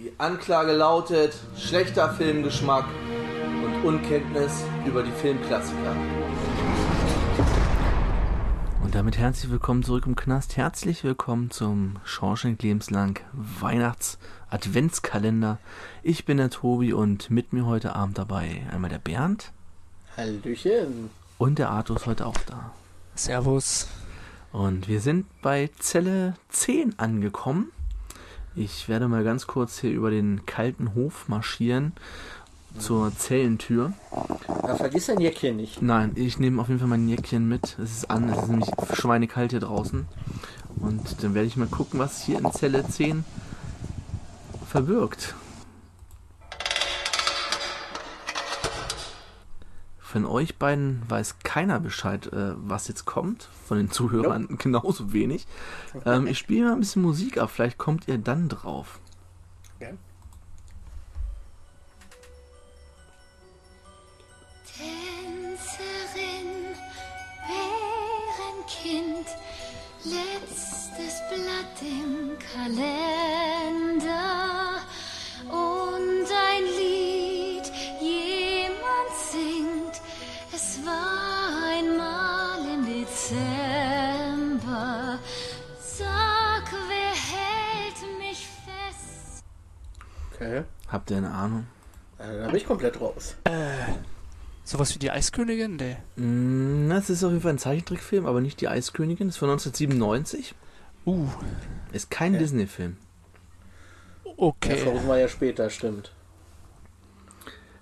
Die Anklage lautet schlechter Filmgeschmack und Unkenntnis über die Filmklassiker. Und damit herzlich willkommen zurück im Knast. Herzlich willkommen zum Schorschenk Lebenslang Weihnachts Adventskalender. Ich bin der Tobi und mit mir heute Abend dabei einmal der Bernd. Hallöchen. Und der Arthur ist heute auch da. Servus. Und wir sind bei Zelle 10 angekommen. Ich werde mal ganz kurz hier über den kalten Hof marschieren zur Zellentür. Ja, vergiss dein Jäckchen nicht. Nein, ich nehme auf jeden Fall mein Jäckchen mit. Es ist an, es ist nämlich schweinekalt hier draußen. Und dann werde ich mal gucken, was hier in Zelle 10 verbirgt. Von euch beiden weiß keiner Bescheid, äh, was jetzt kommt. Von den Zuhörern nope. genauso wenig. Ähm, ich spiele mal ein bisschen Musik ab, vielleicht kommt ihr dann drauf. Ja. Tänzerin, Bärenkind, letztes Blatt im Kalender. Okay. Habt ihr eine Ahnung? Äh, da bin ich komplett raus. Äh, sowas wie die Eiskönigin? Nee. Mm, das ist auf jeden Fall ein Zeichentrickfilm, aber nicht die Eiskönigin. Das ist von 1997. Uh. Ist kein ja. Disney-Film. Okay. Das war ja später, stimmt.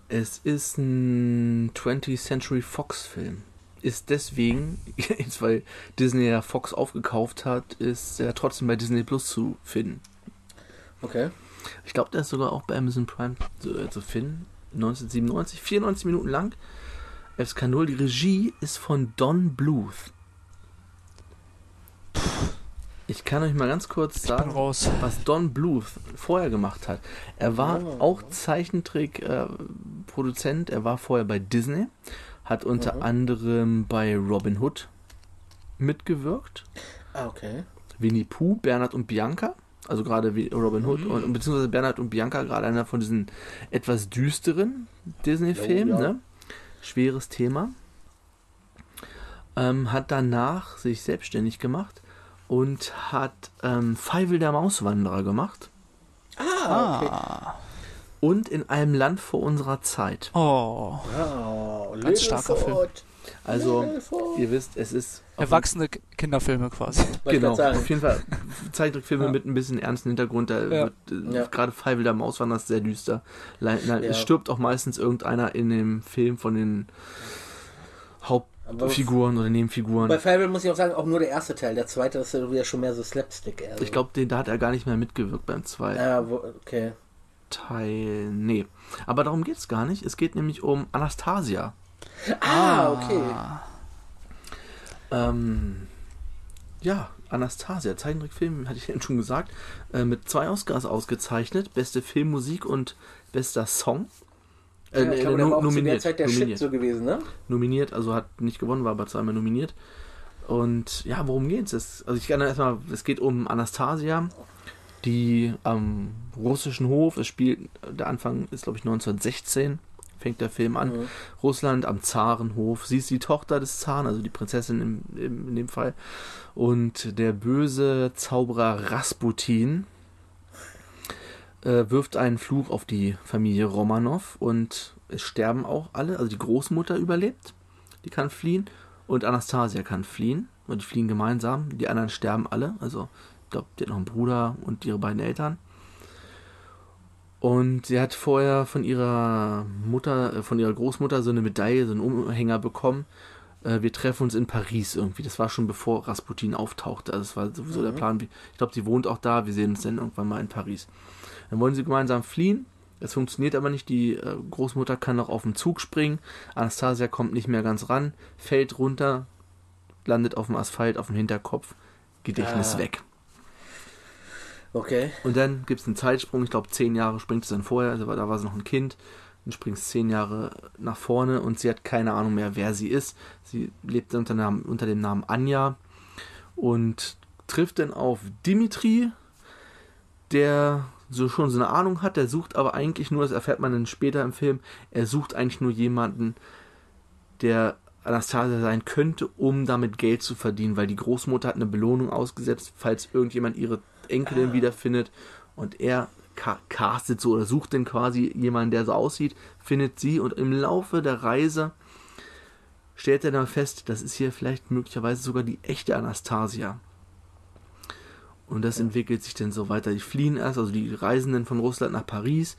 Es ist ein 20th Century Fox-Film. Ist deswegen, jetzt weil Disney ja Fox aufgekauft hat, ist er trotzdem bei Disney Plus zu finden. Okay. Ich glaube, der ist sogar auch bei Amazon Prime zu, äh, zu finden. 1997, 94 Minuten lang. FSK 0. Die Regie ist von Don Bluth. Ich kann euch mal ganz kurz sagen, was Don Bluth vorher gemacht hat. Er war oh. auch Zeichentrick-Produzent. Äh, er war vorher bei Disney, hat unter mhm. anderem bei Robin Hood mitgewirkt. Ah, okay. Winnie Pooh, Bernhard und Bianca. Also gerade wie Robin Hood mhm. und beziehungsweise Bernhard und Bianca, gerade einer von diesen etwas düsteren Disney-Filmen, oh, ja. ne? Schweres Thema. Ähm, hat danach sich selbstständig gemacht und hat ähm, Feivel der Mauswanderer gemacht. Ah, okay. Ah. Und in einem Land vor unserer Zeit. Oh. oh ganz starker Film. Also, ihr wisst, es ist. Erwachsene Kinderfilme quasi. Genau, auf jeden Fall Zeichentrickfilme ja. mit ein bisschen ernsten Hintergrund. Da ja. wird ja. gerade Five der Mauswanderer ist sehr düster. Es stirbt auch meistens irgendeiner in dem Film von den Hauptfiguren oder Nebenfiguren. Bei Five muss ich auch sagen, auch nur der erste Teil. Der zweite ist ja wieder schon mehr so Slapstick. Also. Ich glaube, da hat er gar nicht mehr mitgewirkt beim zweiten. Ja, wo, okay. Teil. Nee. Aber darum geht es gar nicht. Es geht nämlich um Anastasia. Ah, okay. Ähm, ja, Anastasia, Zeichentrickfilm, hatte ich ja schon gesagt, äh, mit zwei Oscars ausgezeichnet. Beste Filmmusik und bester Song. Äh, ja, ich glaube, no, nominiert, zu der Zeit der nominiert. Shit so gewesen, ne? Nominiert, also hat nicht gewonnen, war aber zweimal nominiert. Und ja, worum geht's? Es, also ich kann erstmal, es geht um Anastasia, die am russischen Hof, es spielt, der Anfang ist glaube ich 1916, fängt der Film an. Mhm. Russland am Zarenhof. Sie ist die Tochter des Zaren, also die Prinzessin im, im, in dem Fall. Und der böse Zauberer Rasputin äh, wirft einen Fluch auf die Familie Romanov und es sterben auch alle. Also die Großmutter überlebt, die kann fliehen und Anastasia kann fliehen und die fliehen gemeinsam. Die anderen sterben alle. Also ich glaube, die hat noch einen Bruder und ihre beiden Eltern. Und sie hat vorher von ihrer Mutter, äh, von ihrer Großmutter so eine Medaille, so einen Umhänger bekommen. Äh, wir treffen uns in Paris irgendwie. Das war schon bevor Rasputin auftauchte. Also das war sowieso mhm. der Plan. Ich glaube, sie wohnt auch da. Wir sehen uns dann irgendwann mal in Paris. Dann wollen sie gemeinsam fliehen. Es funktioniert aber nicht. Die äh, Großmutter kann noch auf den Zug springen. Anastasia kommt nicht mehr ganz ran, fällt runter, landet auf dem Asphalt, auf dem Hinterkopf. Gedächtnis ah. weg. Okay. Und dann gibt es einen Zeitsprung, ich glaube zehn Jahre springt es dann vorher, also da war sie noch ein Kind. Dann springt es zehn Jahre nach vorne und sie hat keine Ahnung mehr, wer sie ist. Sie lebt unter, Namen, unter dem Namen Anja und trifft dann auf Dimitri, der so schon so eine Ahnung hat, der sucht aber eigentlich nur, das erfährt man dann später im Film, er sucht eigentlich nur jemanden, der Anastasia sein könnte, um damit Geld zu verdienen, weil die Großmutter hat eine Belohnung ausgesetzt, falls irgendjemand ihre Enkelin wiederfindet und er ca- castet so oder sucht dann quasi jemanden, der so aussieht, findet sie und im Laufe der Reise stellt er dann fest, das ist hier vielleicht möglicherweise sogar die echte Anastasia. Und das entwickelt sich dann so weiter. Die fliehen erst, also die Reisenden von Russland nach Paris.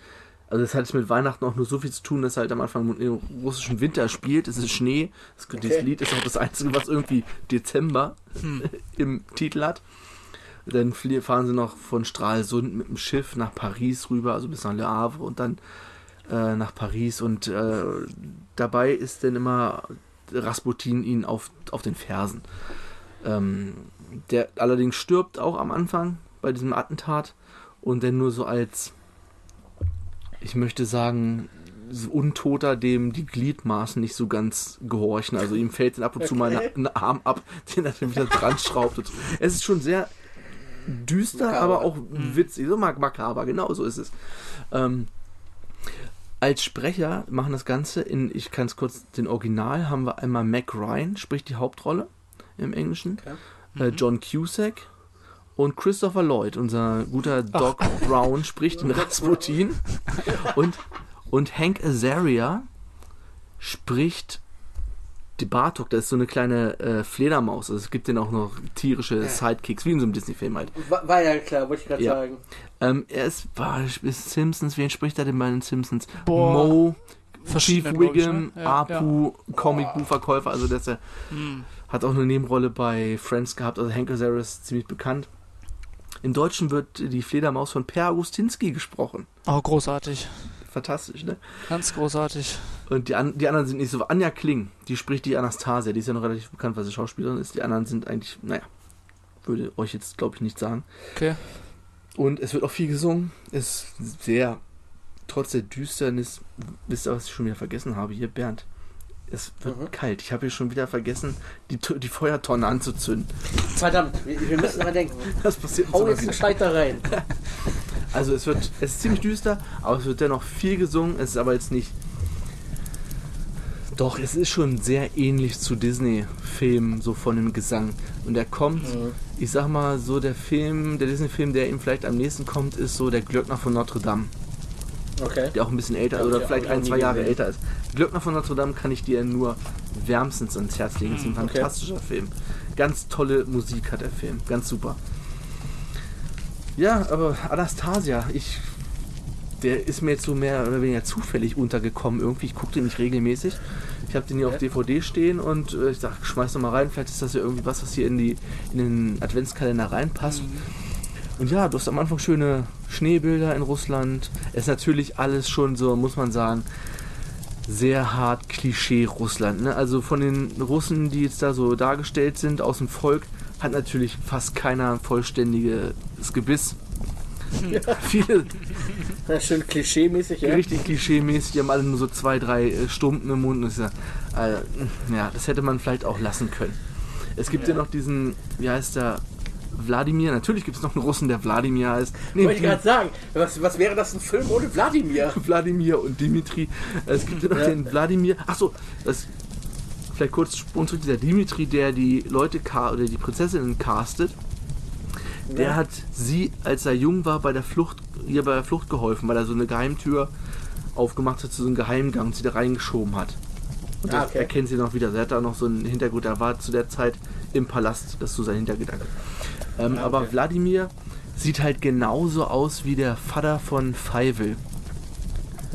Also das hat jetzt mit Weihnachten auch nur so viel zu tun, dass halt am Anfang im russischen Winter spielt. Es ist Schnee. Das, Okay. Lied ist auch das einzige, was irgendwie Dezember im Titel hat. Dann fahren sie noch von Stralsund mit dem Schiff nach Paris rüber, also bis nach Le Havre und dann äh, nach Paris. Und äh, dabei ist dann immer Rasputin ihnen auf, auf den Fersen. Ähm, der allerdings stirbt auch am Anfang bei diesem Attentat und dann nur so als, ich möchte sagen, so Untoter, dem die Gliedmaßen nicht so ganz gehorchen. Also ihm fällt dann ab und zu mal Okay. ein, Arm ab, den er dann wieder dran schraubt. Es ist schon sehr düster, Makaber. aber auch witzig. So mag makaber, genau so ist es. Ähm, als Sprecher machen das Ganze in, ich kann es kurz, den Original haben wir einmal Mac Ryan, spricht die Hauptrolle im Englischen, Okay. äh, John Cusack und Christopher Lloyd, unser guter Doc Brown, spricht den Rasputin und, und Hank Azaria spricht die Bartok, das ist so eine kleine äh, Fledermaus, also es gibt den auch noch tierische Sidekicks, wie in so einem Disney-Film halt. War, war ja klar, wollte ich gerade Ja. sagen. Ähm, er ist, war, ist Simpsons, wen spricht er denn bei den Simpsons? Boah. Mo, Chief ich, Wiggum, ne? Ja, Apu, Comicbuchverkäufer, also der ist ja, Hm. hat auch eine Nebenrolle bei Friends gehabt, also Hank Azaria ist ziemlich bekannt. Im Deutschen wird die Fledermaus von Per Augustinski gesprochen. Oh, großartig. Fantastisch, ne? Ganz großartig. Und die, an, die anderen sind nicht so. Anja Kling, die spricht die Anastasia, die ist ja noch relativ bekannt, weil sie Schauspielerin ist. Die anderen sind eigentlich, naja, würde euch jetzt, glaube ich, nicht sagen. Okay. Und es wird auch viel gesungen. Ist sehr, trotz der Düsternis, wisst ihr, was ich schon wieder vergessen habe? Hier, Bernd. Es wird Mhm. kalt. Ich habe hier schon wieder vergessen, die, die Feuertonne anzuzünden. Verdammt, wir, wir müssen dran denken. Das passiert Hau jetzt einen Scheit da rein. Also es wird, es ist ziemlich düster, aber es wird dennoch viel gesungen. Es ist aber jetzt nicht. Doch, es ist schon sehr ähnlich zu Disney-Filmen, so von dem Gesang. Und der kommt, Mhm. ich sag mal, so der Film, der Disney-Film, der ihm vielleicht am nächsten kommt, ist so der Glöckner von Notre Dame. Okay. Der auch ein bisschen älter Ja, oder vielleicht ein, zwei Jahre älter ist. Glöckner von Notre Dame kann ich dir nur wärmstens ans Herz legen. Es ist ein okay. fantastischer Film. Ganz tolle Musik hat der Film. Ganz super. Ja, aber Anastasia, ich. Der ist mir jetzt so mehr oder weniger zufällig untergekommen irgendwie. Ich gucke den nicht regelmäßig. Ich habe den hier auf. DVD stehen und äh, ich sag, schmeiß doch mal rein. Vielleicht ist das ja irgendwie was, was hier in, die, in den Adventskalender reinpasst. Und ja, du hast am Anfang schöne Schneebilder in Russland. Es ist natürlich alles schon so, muss man sagen, sehr hart Klischee Russland. Ne? Also von den Russen, die jetzt da so dargestellt sind, aus dem Volk, hat natürlich fast keiner ein vollständiges Gebiss. Viele Ja, schön klischee-mäßig, ja. richtig klischee-mäßig, die haben alle nur so zwei, drei äh, Stumpen im Mund. Und das ja, äh, ja, das hätte man vielleicht auch lassen können. Es gibt ja, Ja. noch diesen, wie heißt der, Wladimir. Natürlich gibt es noch einen Russen, der Wladimir heißt. Nee, Wollte ich gerade sagen, was, was wäre das ein Film ohne Wladimir? Wladimir und Dimitri. Es gibt ja noch Ja. den Wladimir. Achso, das vielleicht kurz zurück. Der Dimitri, der die Leute oder die Prinzessinnen castet, der Ja. hat sie, als er jung war, bei der Flucht, ihr bei der Flucht geholfen, weil er so eine Geheimtür aufgemacht hat zu so einem Geheimgang und sie da reingeschoben hat. Und Ah, das okay. erkennt sie noch wieder. Er hat da noch so einen Hintergrund. Er war zu der Zeit im Palast. Das ist so sein Hintergedanke. Ähm, Ah, Aber okay. Wladimir sieht halt genauso aus wie der Vater von Feivel.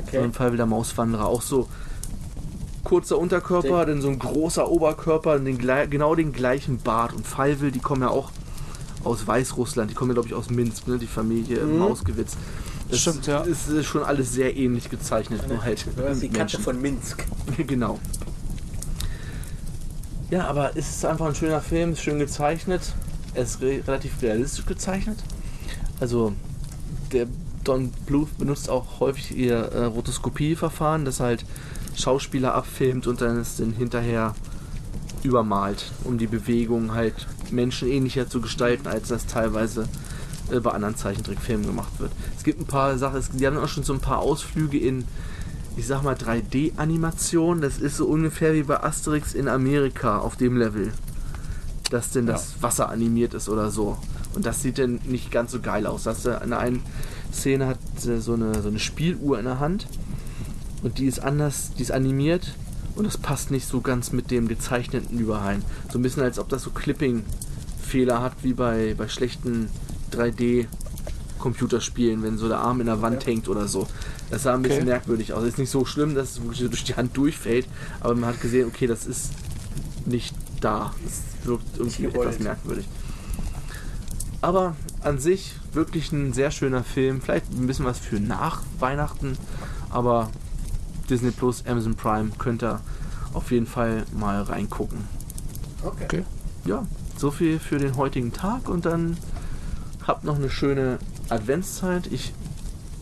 Okay. Von Feivel der Mauswanderer. Auch so kurzer Unterkörper, dann so ein großer Oberkörper, den, genau den gleichen Bart. Und Feivel, die kommen ja auch aus Weißrussland. Die kommen ja, glaube ich, aus Minsk, ne? die Familie Mhm. Mausgewitz. Das Stimmt, ja. ist schon alles sehr ähnlich gezeichnet. Nur halt die Katze von Minsk. genau. Ja, aber es ist einfach ein schöner Film, ist schön gezeichnet. Er ist re relativ realistisch gezeichnet. Also, der Don Bluth benutzt auch häufig ihr äh, Rotoskopieverfahren, das halt Schauspieler abfilmt und dann es dann hinterher übermalt, um die Bewegung halt menschenähnlicher zu gestalten, als das teilweise äh, bei anderen Zeichentrickfilmen gemacht wird. Es gibt ein paar Sachen, es, die haben auch schon so ein paar Ausflüge in, ich sag mal, 3D-Animation. Das ist so ungefähr wie bei Asterix in Amerika auf dem Level. Dass denn das Wasser animiert ist oder so. Und das sieht dann nicht ganz so geil aus. Das in der einen Szene hat äh, so eine, so eine Spieluhr in der Hand und die ist anders, die ist animiert und das passt nicht so ganz mit dem gezeichneten überein. So ein bisschen als ob das so Clipping-Fehler hat wie bei, bei schlechten 3D-Computerspielen, wenn so der Arm in der Wand hängt oder so. Das sah ein bisschen Okay. merkwürdig aus. Ist nicht so schlimm, dass es wirklich durch die Hand durchfällt, aber man hat gesehen, okay, das ist nicht da. Es wirkt irgendwie etwas merkwürdig. Aber an sich wirklich ein sehr schöner Film. Vielleicht ein bisschen was für nach Weihnachten, aber Disney Plus, Amazon Prime könnt ihr auf jeden Fall mal reingucken. Okay. Okay. Ja, so viel für den heutigen Tag und dann habt noch eine schöne Adventszeit. Ich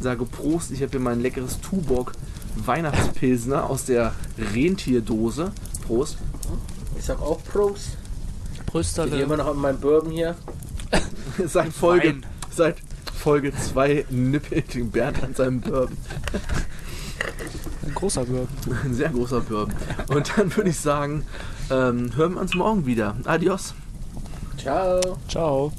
sage Prost, ich habe hier mein leckeres Tuborg Weihnachtspilsner aus der Rentierdose. Prost. Ich sag auch Prost. Ich bin immer noch an meinem Bourbon hier. seit Folge Wein. seit Folge 2 nippelt den Bernd an seinem Bourbon. Ein großer Bourbon. Ein sehr großer Bourbon. Und dann würde ich sagen, ähm, hören wir uns morgen wieder. Adios. Ciao. Ciao.